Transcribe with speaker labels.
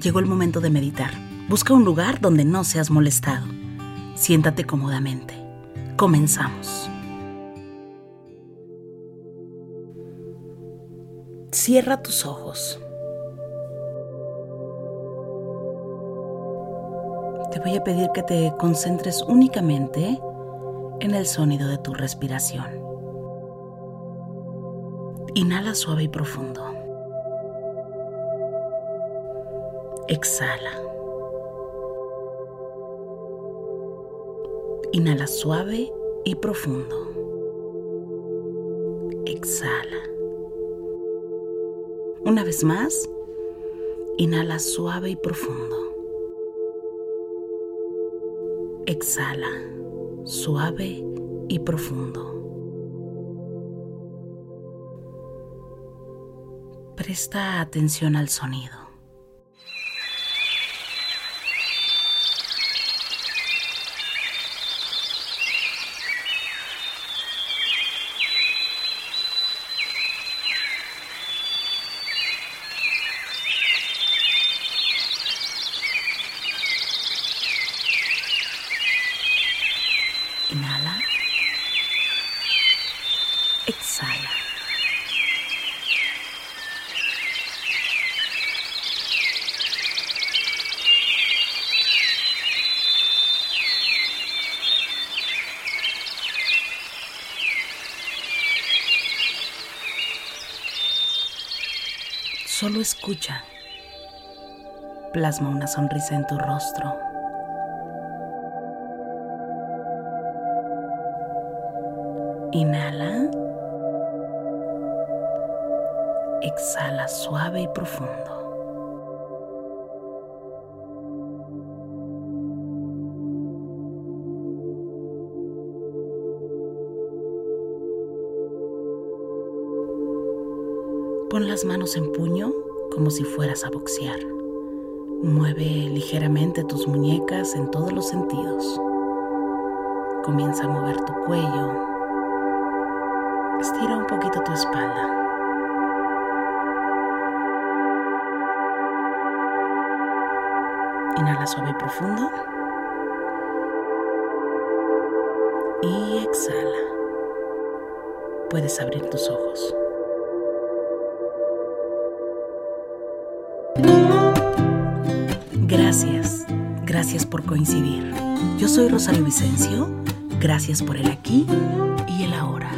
Speaker 1: Llegó el momento de meditar. Busca un lugar donde no seas molestado. Siéntate cómodamente. Comenzamos. Cierra tus ojos. Te voy a pedir que te concentres únicamente en el sonido de tu respiración. Inhala suave y profundo. Exhala. Inhala suave y profundo. Exhala. Una vez más, inhala suave y profundo. Exhala suave y profundo. Presta atención al sonido. Inhala. Exhala. Solo escucha. Plasma una sonrisa en tu rostro. Inhala. Exhala suave y profundo. Pon las manos en puño como si fueras a boxear. Mueve ligeramente tus muñecas en todos los sentidos. Comienza a mover tu cuello, Estira un poquito tu espalda. Inhala suave y profundo. Y exhala. Puedes abrir tus ojos. Gracias. Gracias por coincidir. Yo soy Rosario Vicencio. Gracias por el aquí y el ahora.